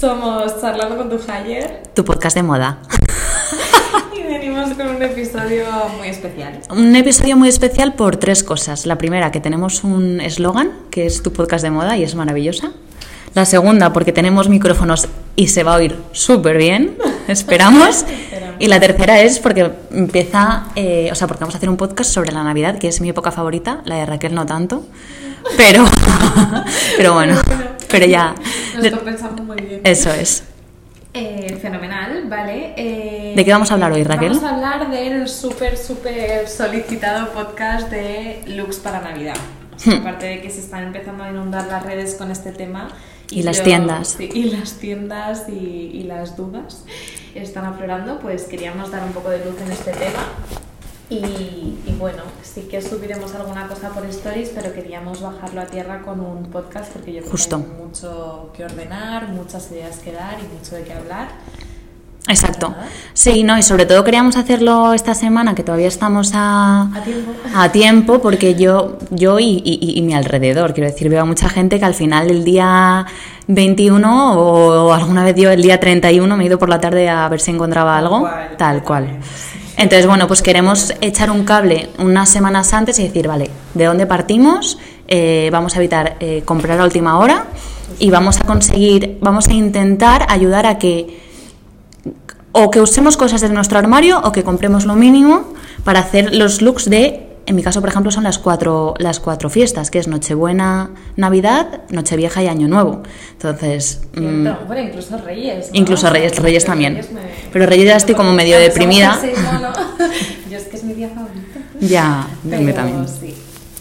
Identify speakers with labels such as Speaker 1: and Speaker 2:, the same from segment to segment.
Speaker 1: Somos Charlando con tu Hire
Speaker 2: Tu podcast de moda.
Speaker 1: y venimos con un episodio muy especial.
Speaker 2: Un episodio muy especial por tres cosas. La primera, que tenemos un eslogan, que es tu podcast de moda y es maravillosa. La segunda, porque tenemos micrófonos y se va a oír súper bien, esperamos. y la tercera es porque empieza, eh, o sea, porque vamos a hacer un podcast sobre la Navidad, que es mi época favorita, la de Raquel no tanto, pero, pero bueno, pero ya.
Speaker 1: Nos lo pensamos muy bien.
Speaker 2: Eso es.
Speaker 1: Eh, fenomenal, vale. Eh,
Speaker 2: ¿De qué vamos a hablar hoy, Raquel?
Speaker 1: Vamos a hablar del súper, súper solicitado podcast de looks para Navidad.
Speaker 2: Hmm.
Speaker 1: Aparte de que se están empezando a inundar las redes con este tema.
Speaker 2: Y las tiendas.
Speaker 1: sí, y las tiendas y, y las dudas están aflorando, pues queríamos dar un poco de luz en este tema. Y, y bueno, sí que subiremos alguna cosa por stories, pero queríamos bajarlo a tierra con un podcast porque yo creo
Speaker 2: Justo.
Speaker 1: que hay mucho que ordenar, muchas ideas que dar y mucho de qué hablar.
Speaker 2: Exacto. Sí, no, y sobre todo queríamos hacerlo esta semana, que todavía estamos a,
Speaker 1: A tiempo.
Speaker 2: a tiempo, porque yo, yo y, y- y mi alrededor, quiero decir, veo a mucha gente que al final del día 21 o alguna vez yo el día 31 me he ido por la tarde a ver si encontraba algo,
Speaker 1: cual,
Speaker 2: tal cual. Entonces, bueno, pues queremos echar un cable unas semanas antes y decir, vale, ¿de dónde partimos? Eh, vamos a evitar eh, comprar a última hora y vamos a conseguir, vamos a intentar ayudar a que o que usemos cosas de nuestro armario o que compremos lo mínimo para hacer los looks de, en mi caso, por ejemplo, son las cuatro, las cuatro fiestas, que es Nochebuena, Navidad, Nochevieja y Año Nuevo. Entonces, mm.
Speaker 1: Bueno, incluso Reyes. ¿no?
Speaker 2: incluso Reyes, Reyes también.
Speaker 1: Reyes me-
Speaker 2: Pero Reyes ya estoy como medio deprimida.
Speaker 1: seis, no, no. Yo es que es mi día favorito.
Speaker 2: Ya, me también.
Speaker 1: sí.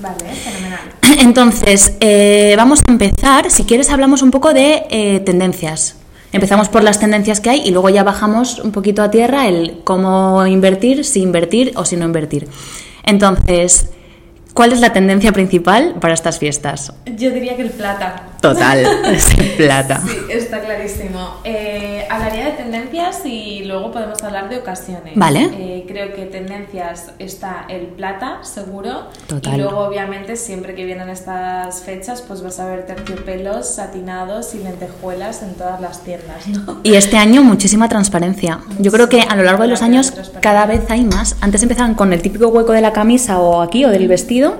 Speaker 1: Vale, fenomenal.
Speaker 2: Entonces, eh, vamos a empezar. Si quieres, hablamos un poco de eh, tendencias. Empezamos por las tendencias que hay y luego ya bajamos un poquito a tierra el cómo invertir, si invertir o si no invertir. Entonces, ¿cuál es la tendencia principal para estas fiestas?
Speaker 1: Yo diría que el plata.
Speaker 2: Total, es plata.
Speaker 1: Sí, está clarísimo. Eh, hablaría de tendencias y luego podemos hablar de ocasiones.
Speaker 2: Vale.
Speaker 1: Eh, creo que tendencias está el plata, seguro.
Speaker 2: Total.
Speaker 1: Y luego, obviamente, siempre que vienen estas fechas, pues vas a ver terciopelos, satinados y lentejuelas en todas las tiendas, ¿no?
Speaker 2: Y este año muchísima transparencia. Yo creo que a lo largo de los años cada vez hay más. Antes empezaban con el típico hueco de la camisa o aquí o del vestido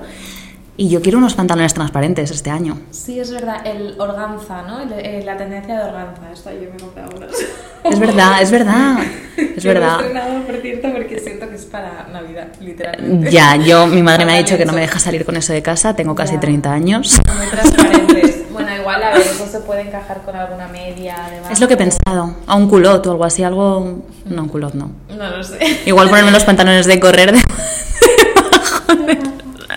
Speaker 2: y yo quiero unos pantalones transparentes este año.
Speaker 1: Sí, es verdad, el organza, ¿no? El- eh, la tendencia de organza. Esto yo me he comprado unos.
Speaker 2: Es verdad, es verdad, es
Speaker 1: Yo he
Speaker 2: verdad.
Speaker 1: estrenado, por cierto, porque siento que es para Navidad, literalmente.
Speaker 2: Ya, yo, mi madre me ha dicho que no me deja salir con eso de casa, tengo casi
Speaker 1: Ya.
Speaker 2: 30 años.
Speaker 1: Muy transparentes. Bueno, igual, a ver, eso se puede encajar con alguna media, además.
Speaker 2: Es lo que he pensado, a un culot o algo así, algo... No, un culot no.
Speaker 1: No lo sé.
Speaker 2: Igual ponerme los pantalones de correr de...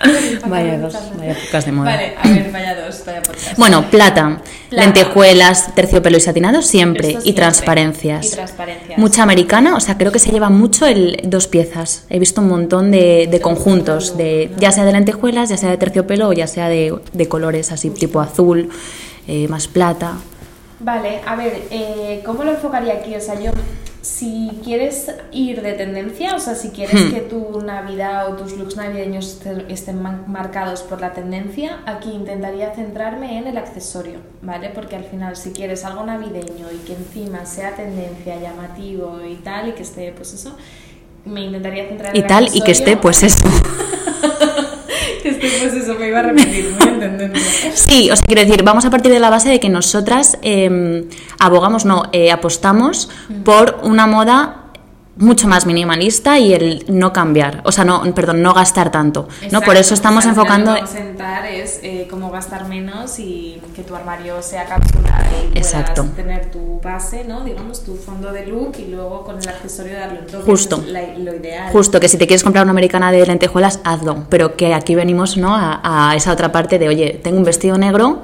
Speaker 2: Vaya dos, vaya épocas de moda.
Speaker 1: Vale, a ver, vaya dos, vaya podcast.
Speaker 2: Bueno, plata,
Speaker 1: Plata.
Speaker 2: lentejuelas, terciopelo y satinado siempre, y transparencias.
Speaker 1: Y transparencias.
Speaker 2: Mucha americana, o sea, creo que se lleva mucho el dos piezas. He visto un montón de, de conjuntos, de, ya sea de lentejuelas, ya sea de terciopelo o ya sea de, de colores así, tipo azul, eh, más plata.
Speaker 1: Vale, a ver, eh, ¿cómo lo enfocaría aquí? O sea, yo, si quieres ir de tendencia, o sea, si quieres
Speaker 2: Hmm.
Speaker 1: que tu Navidad o tus looks navideños estén marcados por la tendencia, aquí intentaría centrarme en el accesorio, ¿vale? Porque al final, si quieres algo navideño y que encima sea tendencia, llamativo y tal, y que esté, pues eso, me intentaría centrar en
Speaker 2: Y
Speaker 1: el
Speaker 2: tal, y que esté,
Speaker 1: accesorio.
Speaker 2: pues eso.
Speaker 1: que esté, pues eso, me iba a repetir, muy.
Speaker 2: Sí, o sea, quiero decir, vamos a partir de la base de que nosotras eh, abogamos, no, eh, apostamos por una moda mucho más minimalista y el no cambiar, o sea, no, perdón, no gastar tanto, ¿no? Por eso estamos enfocando...
Speaker 1: Intentar es eh, cómo gastar menos y que tu armario sea cápsula y puedas
Speaker 2: Exacto.
Speaker 1: tener tu base, ¿no? Digamos, tu fondo de look y luego con el accesorio darle un toque.
Speaker 2: Justo.
Speaker 1: es la- lo ideal.
Speaker 2: Justo, que si te quieres comprar una americana de lentejuelas, hazlo, pero que aquí venimos, ¿no? A, a esa otra parte de, oye, tengo un vestido negro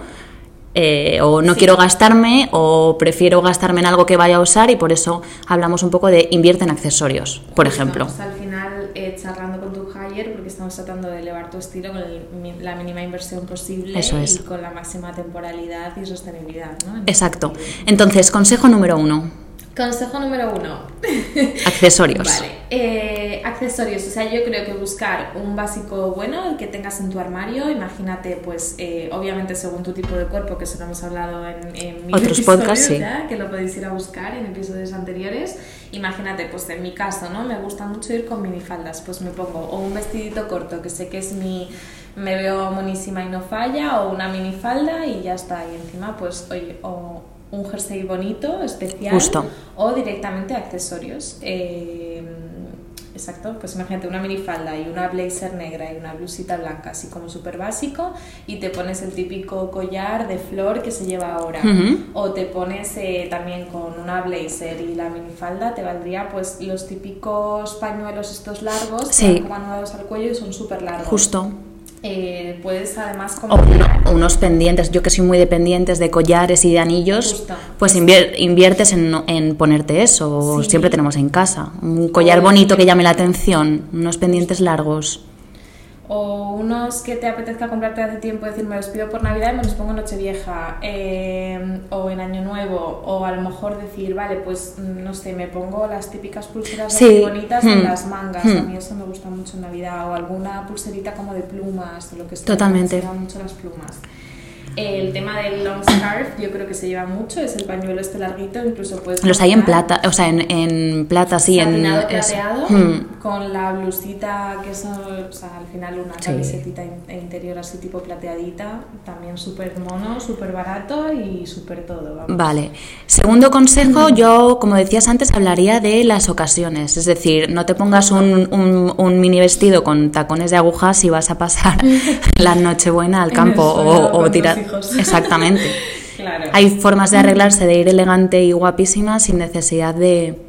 Speaker 2: eh, o no quiero gastarme o prefiero gastarme en algo que vaya a usar y por eso hablamos un poco de invierte en accesorios, por ejemplo.
Speaker 1: Estamos al final eh, charlando con tu hire porque estamos tratando de elevar tu estilo con el- la mínima inversión posible
Speaker 2: Eso es.
Speaker 1: y con la máxima temporalidad y sostenibilidad. ¿no?
Speaker 2: Exacto.
Speaker 1: sentido.
Speaker 2: Entonces, consejo número uno,
Speaker 1: Consejo número uno.
Speaker 2: accesorios.
Speaker 1: Vale, eh, accesorios. O sea, yo creo que buscar un básico bueno el que tengas en tu armario. Imagínate, pues, eh, obviamente según tu tipo de cuerpo, que eso lo hemos hablado en, en mil
Speaker 2: Otros podcasts, sí.
Speaker 1: que lo podéis ir a buscar en episodios anteriores. Imagínate, pues en mi caso, ¿no? Me gusta mucho ir con minifaldas. Pues me pongo o un vestidito corto, que sé que es mi. Me veo monísima y no falla, o una minifalda y ya está. Y encima, pues, oye, o un jersey bonito, especial
Speaker 2: Justo.
Speaker 1: o directamente accesorios. Eh, exacto, pues imagínate una minifalda y una blazer negra y una blusita blanca, así como súper básico, y te pones el típico collar de flor que se lleva ahora. O te pones eh, también con una blazer y la minifalda, te valdría pues los típicos pañuelos estos largos, que
Speaker 2: Sí.
Speaker 1: van anudados al cuello y son súper largos.
Speaker 2: Justo.
Speaker 1: Eh, puedes además
Speaker 2: uno- unos pendientes, yo que soy muy dependientes de collares y de anillos,
Speaker 1: Justo.
Speaker 2: pues invier- inviertes en, en ponerte eso,
Speaker 1: Sí.
Speaker 2: siempre tenemos en casa. Un collar bonito que llame la atención, unos pendientes largos.
Speaker 1: O unos que te apetezca comprarte hace tiempo, decir, me los pido por Navidad y me los pongo en Nochevieja, eh, o en Año Nuevo, o a lo mejor decir, vale, pues mm, no sé, me pongo las típicas pulseras
Speaker 2: Sí.
Speaker 1: así bonitas en
Speaker 2: Hmm.
Speaker 1: las mangas,
Speaker 2: Hmm.
Speaker 1: a mí eso me gusta mucho en Navidad, o alguna pulserita como de plumas, o lo que sea.
Speaker 2: Totalmente.
Speaker 1: Me gustan mucho las plumas. El tema del long scarf, yo creo que se lleva mucho, es el pañuelo este larguito, incluso puedes.
Speaker 2: Los hay en
Speaker 1: comprar
Speaker 2: plata, o sea, en, en plata, sí, en...
Speaker 1: satinado plateado
Speaker 2: Hmm.
Speaker 1: Con la blusita que es o sea, al final una
Speaker 2: Sí.
Speaker 1: camisetita e interior así tipo plateadita también súper mono súper barato y súper todo vamos.
Speaker 2: Vale. Segundo consejo, yo, como decías antes, hablaría de las ocasiones. Es decir, no te pongas un, un- un mini vestido con tacones de agujas y vas a pasar la Nochebuena al campo o, o tirar. Exactamente.
Speaker 1: claro
Speaker 2: Hay formas de arreglarse, de ir elegante y guapísima sin necesidad de.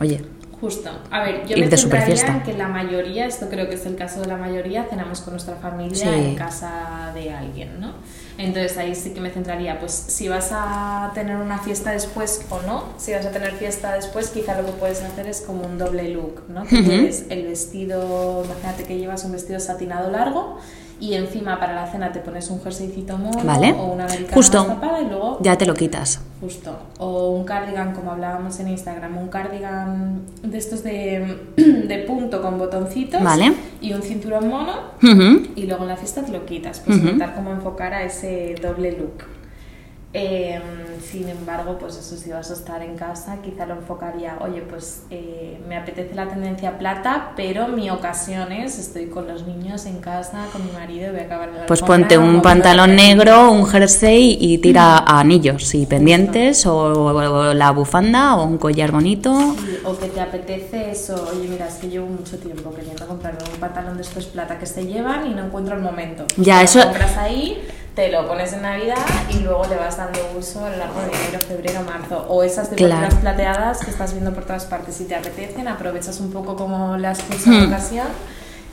Speaker 2: Oye,
Speaker 1: Justo. A ver, yo me
Speaker 2: de
Speaker 1: centraría en que la mayoría, esto creo que es el caso de la mayoría, cenamos con nuestra familia
Speaker 2: Sí.
Speaker 1: en casa de alguien, ¿no? Entonces ahí sí que me centraría, pues si vas a tener una fiesta después o no, si vas a tener fiesta después, quizá lo que puedes hacer es como un doble look, ¿no? Que lleves el vestido, imagínate que llevas un vestido satinado largo y encima para la cena te pones un jerseycito mono
Speaker 2: Vale.
Speaker 1: o una americana
Speaker 2: Justo.
Speaker 1: tapada y luego
Speaker 2: ya te lo quitas.
Speaker 1: Justo. O un cardigan, como hablábamos en Instagram, un cardigan de estos de, de punto con botoncitos
Speaker 2: Vale.
Speaker 1: y un cinturón mono y luego en la fiesta te lo quitas, pues intentar cómo enfocar a ese doble look. Eh, sin embargo, pues eso, si vas a estar en casa, quizá lo enfocaría, oye, pues eh, me apetece la tendencia plata, pero mi ocasión es, estoy con los niños en casa, con mi marido voy a acabar en la
Speaker 2: Pues
Speaker 1: alfombra
Speaker 2: ponte un pantalón negro, un jersey y tira a anillos y pendientes o, o la bufanda o un collar bonito.
Speaker 1: Sí, o que te apetece eso, oye mira, es que llevo mucho tiempo queriendo comprarme un pantalón de estos plata que se llevan y no encuentro el momento.
Speaker 2: Ya, eso-
Speaker 1: Lo compras ahí, te lo pones en Navidad y luego le vas dando uso a lo largo de enero, febrero, marzo. O esas de
Speaker 2: Claro.
Speaker 1: plateadas que estás viendo por todas partes. Si te apetecen, aprovechas un poco como las excusa de
Speaker 2: Hmm.
Speaker 1: ocasión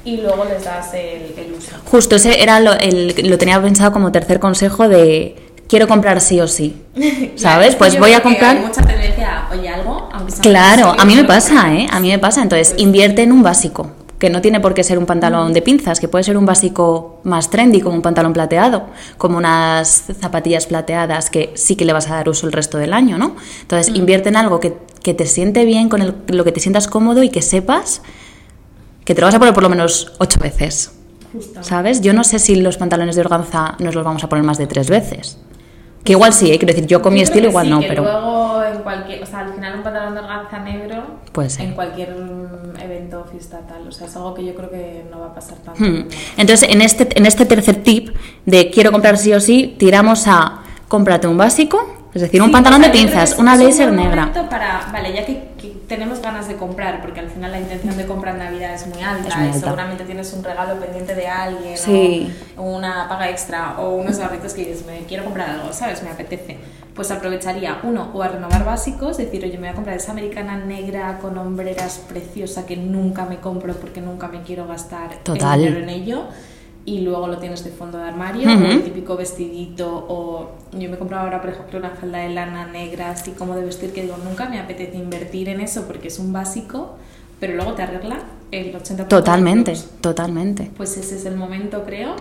Speaker 1: y luego les das el, el uso.
Speaker 2: Justo ese era lo, el- lo tenía pensado como tercer consejo de quiero comprar sí o sí. ¿Sabes? Pues voy a comprar.
Speaker 1: Hay mucha tendencia, a, oye, algo, aunque
Speaker 2: Claro, a mí me pasa, ¿eh? A mí me pasa. Entonces,
Speaker 1: Pues-
Speaker 2: invierte en un básico, que no tiene por qué ser un pantalón de pinzas, que puede ser un básico más trendy, como un pantalón plateado, como unas zapatillas plateadas que sí que le vas a dar uso el resto del año, ¿no? Entonces, invierte en algo que, que te siente bien, con el- lo que te sientas cómodo y que sepas que te lo vas a poner por lo menos ocho veces.
Speaker 1: Justo.
Speaker 2: ¿Sabes? Yo no sé si los pantalones de organza nos los vamos a poner más de tres veces. Que igual sí, ¿eh? quiero decir, yo con mi
Speaker 1: Yo
Speaker 2: estilo igual
Speaker 1: sí,
Speaker 2: no, pero
Speaker 1: luego cualquier, o sea, al final un pantalón de organza negro en cualquier mm, evento, fiesta tal, o sea, es algo que yo creo que no va a pasar tanto.
Speaker 2: Hmm. Entonces, en este, en este tercer tip de quiero comprar sí o sí, tiramos a cómprate un básico, es decir, un
Speaker 1: Sí,
Speaker 2: pantalón
Speaker 1: o
Speaker 2: de
Speaker 1: sea,
Speaker 2: pinzas, una
Speaker 1: un
Speaker 2: blazer
Speaker 1: buen
Speaker 2: negra.
Speaker 1: Para, vale, ya que, que tenemos ganas de comprar, porque al final la intención de comprar en Navidad es muy alta,
Speaker 2: Es muy
Speaker 1: y
Speaker 2: alta.
Speaker 1: seguramente tienes un regalo pendiente de alguien,
Speaker 2: Sí.
Speaker 1: o una paga extra, o unos ahorritos que dices, me quiero comprar algo, ¿sabes? Me apetece. Pues aprovecharía, uno, o a renovar básicos, decir, oye, me voy a comprar esa americana negra con hombreras preciosa que nunca me compro porque nunca me quiero gastar el
Speaker 2: Total.
Speaker 1: dinero en ello. y luego lo tienes de fondo de armario, o el típico vestidito, o yo me he comprado ahora, por ejemplo, una falda de lana negra, así como de vestir, que digo, nunca me apetece invertir en eso porque es un básico, pero luego te arregla el 80%
Speaker 2: Totalmente, totalmente.
Speaker 1: Pues ese es el momento, creo.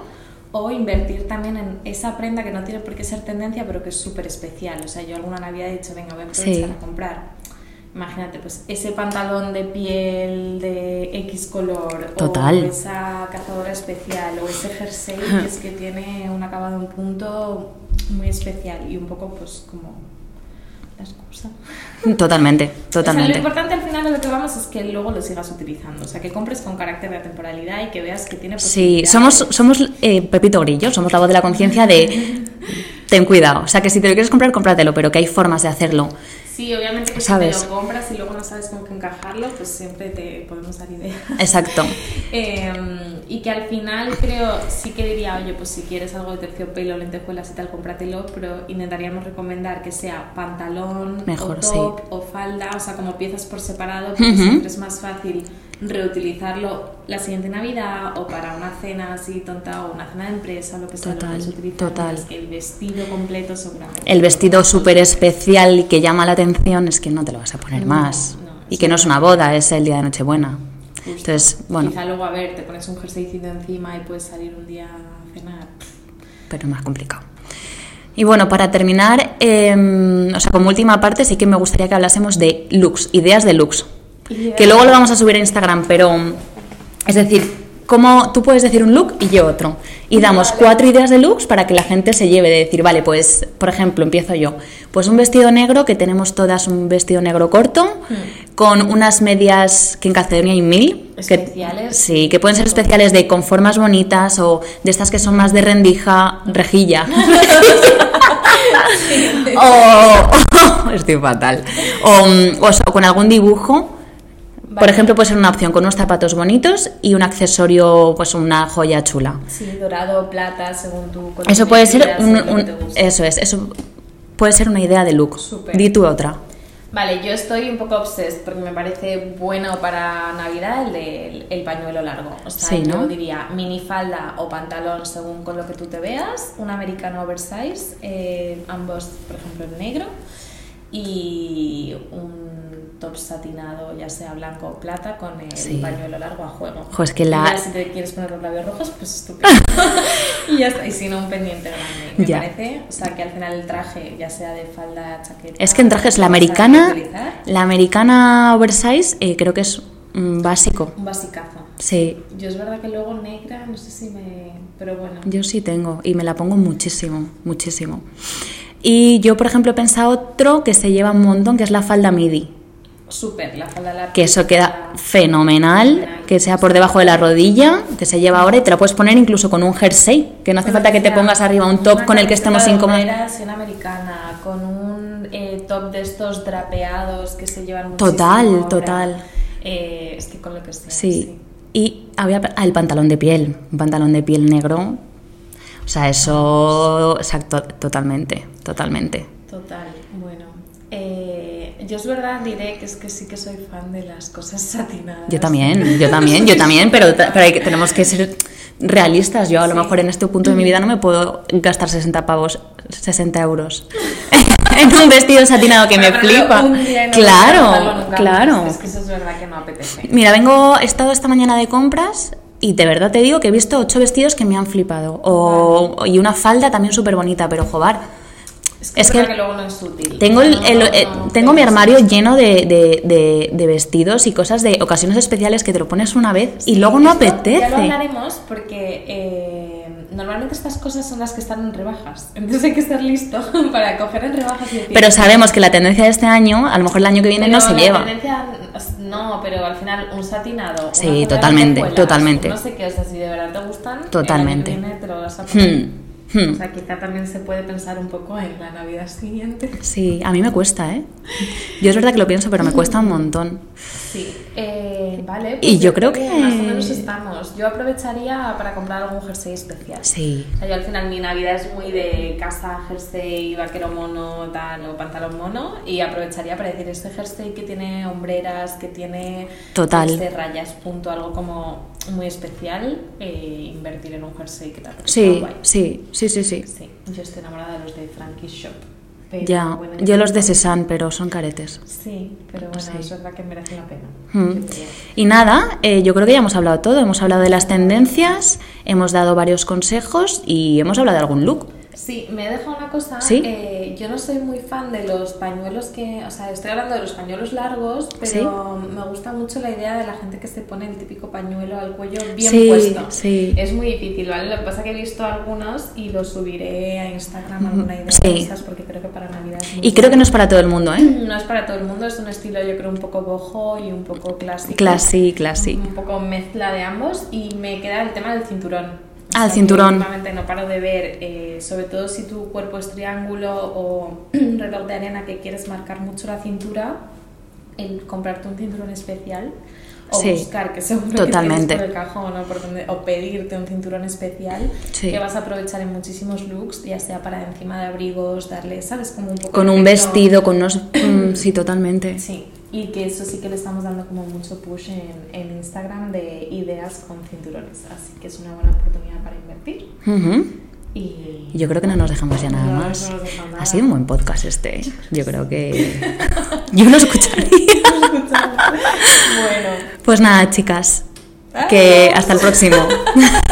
Speaker 1: O invertir también en esa prenda que no tiene por qué ser tendencia, pero que es súper especial. O sea, yo alguna Navidad he dicho, venga, voy a aprovechar
Speaker 2: Sí.
Speaker 1: a comprar. Imagínate, pues ese pantalón de piel de X color,
Speaker 2: Total.
Speaker 1: o esa cazadora especial, o ese jersey que es que tiene un acabado en punto muy especial y un poco, pues, como la excusa.
Speaker 2: Totalmente,
Speaker 1: O sea,
Speaker 2: totalmente.
Speaker 1: lo importante al final de lo que vamos es que luego lo sigas utilizando. O sea, que compres con carácter de temporalidad y que veas que tiene
Speaker 2: Sí, somos, somos eh, Pepito Grillo, somos la voz de la conciencia de ten cuidado. O sea, que si te lo quieres comprar, cómpratelo, pero que hay formas de hacerlo.
Speaker 1: Sí, obviamente que
Speaker 2: ¿Sabes?
Speaker 1: si te lo compras y luego no sabes con qué encajarlo, pues siempre te podemos dar ideas.
Speaker 2: Exacto.
Speaker 1: Eh, y que al final creo, sí que diría, oye, pues si quieres algo de terciopelo, lentejuelas y tal, cómpratelo, pero intentaríamos recomendar que sea pantalón,
Speaker 2: Mejor,
Speaker 1: o top, o falda, o sea, como piezas por separado, porque siempre es más fácil reutilizarlo la siguiente Navidad o para una cena así tonta o una cena de empresa lo que sea. lo
Speaker 2: Total,
Speaker 1: puedes utilizar,
Speaker 2: total.
Speaker 1: que el vestido completo seguramente.
Speaker 2: El vestido súper especial y que llama la atención es que no te lo vas a poner
Speaker 1: No,
Speaker 2: más.
Speaker 1: no,
Speaker 2: y que no es una boda, es el día de Nochebuena.
Speaker 1: Justo.
Speaker 2: Entonces, bueno,
Speaker 1: Quizá luego, a ver, te pones un jerseycito encima y puedes salir un día a cenar.
Speaker 2: pero más complicado. Y bueno, para terminar, eh, o sea, como última parte, sí que me gustaría que hablásemos de looks, ideas de looks. Que luego lo vamos a subir a Instagram, pero es decir, como tú puedes decir un look y yo otro. Y damos
Speaker 1: Vale.
Speaker 2: cuatro ideas de looks para que la gente se lleve de decir, vale, pues, por ejemplo, empiezo yo. Pues un vestido negro, que tenemos todas un vestido negro corto, con unas medias que en Calcedonia hay mil. que-
Speaker 1: Especiales.
Speaker 2: sí, que pueden ser especiales de con formas bonitas o de estas que son más de rendija, rejilla. o, estoy fatal. O, con algún dibujo. Por
Speaker 1: Vale.
Speaker 2: ejemplo, puede ser una opción con unos zapatos bonitos y un accesorio, pues una joya chula.
Speaker 1: Sí, dorado, plata, según tu
Speaker 2: Eso puede ser un, un- eso es, eso puede ser una idea de look.
Speaker 1: Súper.
Speaker 2: Di tú otra.
Speaker 1: Vale, yo estoy un poco obsessed porque me parece bueno para Navidad el, de- el, el pañuelo largo. O sea,
Speaker 2: Sí,
Speaker 1: yo
Speaker 2: ¿no?
Speaker 1: diría minifalda o pantalón según con lo que tú te veas, un americano oversize, eh, ambos, por ejemplo, en negro, y un top satinado, ya sea blanco o plata, con el
Speaker 2: Sí.
Speaker 1: pañuelo largo a juego.
Speaker 2: Jo, es que la-
Speaker 1: ya si te quieres poner los labios rojos, pues estupendo. y ya está, y si no, un pendiente grande. Me
Speaker 2: Ya.
Speaker 1: parece, o sea, que al final el traje, ya sea de falda, chaqueta...
Speaker 2: Es que en trajes la americana, la americana oversize eh, creo que es mm, básico.
Speaker 1: Un basicazo.
Speaker 2: Sí,
Speaker 1: Yo es verdad que luego negra, no sé si me... Pero bueno.
Speaker 2: yo sí tengo y me la pongo muchísimo, muchísimo. Y yo, por ejemplo, he pensado otro que se lleva un montón, que es la falda midi.
Speaker 1: Súper, la falda larga.
Speaker 2: Que eso queda fenomenal, que sea por debajo de la rodilla, que se lleva ahora y te la puedes poner incluso con un jersey, que no hace falta que te pongas arriba un top con el que estemos incómodos.
Speaker 1: y una americana, con un eh, top de estos drapeados que se llevan
Speaker 2: Total,
Speaker 1: muchísimo ahora.
Speaker 2: total.
Speaker 1: Eh, es que con lo que sea.
Speaker 2: Sí. Y había ah, el pantalón de piel, un pantalón de piel negro. O sea, eso, exacto, totalmente, totalmente.
Speaker 1: Total, bueno. Eh, yo es verdad, diré que es que sí que soy fan de las cosas satinadas.
Speaker 2: Yo también, yo también, yo también, pero, pero hay que- tenemos que ser realistas. Yo a lo
Speaker 1: Sí.
Speaker 2: mejor en este punto de mi vida no me puedo gastar 60 pavos, 60 euros en un vestido satinado que me flipa.
Speaker 1: no
Speaker 2: Claro, claro.
Speaker 1: Es que eso es verdad que no apetece.
Speaker 2: Mira, vengo, he estado esta mañana de compras y de verdad te digo que he visto ocho vestidos que me han flipado. O, y una falda también súper bonita, pero jobar.
Speaker 1: Es que,
Speaker 2: Es
Speaker 1: es
Speaker 2: que
Speaker 1: verdad que luego no es útil.
Speaker 2: Tengo, el,
Speaker 1: No,
Speaker 2: el-
Speaker 1: no,
Speaker 2: eh,
Speaker 1: no,
Speaker 2: tengo mi armario lleno de, de- de- de vestidos y cosas de ocasiones especiales que te lo pones una vez y
Speaker 1: Sí,
Speaker 2: luego no
Speaker 1: esto Ya lo
Speaker 2: apetece.
Speaker 1: hablaremos porque eh, normalmente estas cosas son las que están en rebajas. Entonces hay que estar listo para coger en rebajas y decir.
Speaker 2: Pero sabemos que la tendencia de este año, a lo mejor el año que viene no se
Speaker 1: la
Speaker 2: lleva.
Speaker 1: tendencia, no, pero al final un satinado.
Speaker 2: Sí, totalmente, totalmente.
Speaker 1: No sé qué, o sea, si de verdad te gustan,
Speaker 2: Totalmente.
Speaker 1: el año que viene te lo vas a poner.
Speaker 2: Hmm, hmm.
Speaker 1: O sea, quizá también se puede pensar un poco en la Navidad siguiente.
Speaker 2: Sí, a mí me cuesta, ¿eh? Yo es verdad que lo pienso, pero me cuesta un montón.
Speaker 1: Sí. eh, Eh, vale,
Speaker 2: Y yo
Speaker 1: yo
Speaker 2: creo que-
Speaker 1: Más o menos estamos. Yo aprovecharía para comprar algún jersey especial.
Speaker 2: Sí.
Speaker 1: O sea, yo al final mi Navidad es muy de casa, jersey, vaquero mono, tal, o pantalón mono. Y aprovecharía para decir, este jersey que tiene hombreras, que tiene
Speaker 2: Total.
Speaker 1: este, rayas, punto, algo como muy especial, eh, invertir en un jersey que apetezca
Speaker 2: Sí, sí, sí, sí, sí.
Speaker 1: Sí, yo estoy enamorada de los de Frankie Shop. Pero
Speaker 2: Ya,
Speaker 1: bueno,
Speaker 2: yo los de Cézanne, pero son caretes.
Speaker 1: Sí, pero bueno,
Speaker 2: Sí.
Speaker 1: es verdad que merecen la pena.
Speaker 2: Mm. Y nada, eh, yo creo que ya hemos hablado todo. Hemos hablado de las tendencias, hemos dado varios consejos y hemos hablado de algún look.
Speaker 1: Sí, me he dejado una cosa.
Speaker 2: ¿Sí?
Speaker 1: eh, yo no soy muy fan de los pañuelos que. O sea, estoy hablando de los pañuelos largos, pero me gusta mucho la idea de la gente que se pone el típico pañuelo al cuello bien
Speaker 2: Sí,
Speaker 1: puesto.
Speaker 2: sí.
Speaker 1: Es muy difícil, ¿vale? Lo que pasa es que he visto algunos y los subiré a Instagram alguna idea de esas porque creo que para Navidad es muy
Speaker 2: Y creo que no es para todo el mundo, ¿eh?
Speaker 1: no es para todo el mundo, es un estilo yo creo un poco bojo y un poco clásico.
Speaker 2: Classy, classy.
Speaker 1: Un poco mezcla de ambos y me queda el tema del cinturón. O
Speaker 2: el
Speaker 1: sea,
Speaker 2: cinturón.
Speaker 1: no paro de ver, eh, sobre todo si tu cuerpo es triángulo o reloj de arena que quieres marcar mucho la cintura, el comprarte un cinturón especial o
Speaker 2: Sí,
Speaker 1: buscar que seguro
Speaker 2: totalmente.
Speaker 1: que tienes por el cajón o, por donde, o pedirte un cinturón especial
Speaker 2: Sí.
Speaker 1: que vas a aprovechar en muchísimos looks, ya sea para encima de abrigos, darle, ¿sabes? Como un poco
Speaker 2: Con un vestido, con unos... sí, totalmente.
Speaker 1: Sí, y que eso sí que le estamos dando como mucho push en, en Instagram de ideas con cinturones, así que es una buena oportunidad para invertir.
Speaker 2: Ujú.
Speaker 1: Y
Speaker 2: Yo creo que no nos dejamos ya nada
Speaker 1: No,
Speaker 2: más.
Speaker 1: no nada.
Speaker 2: Ha sido un buen podcast este. ¿eh? Yo creo que... Yo lo escucharía.
Speaker 1: bueno,
Speaker 2: Pues nada, chicas. Que hasta el próximo.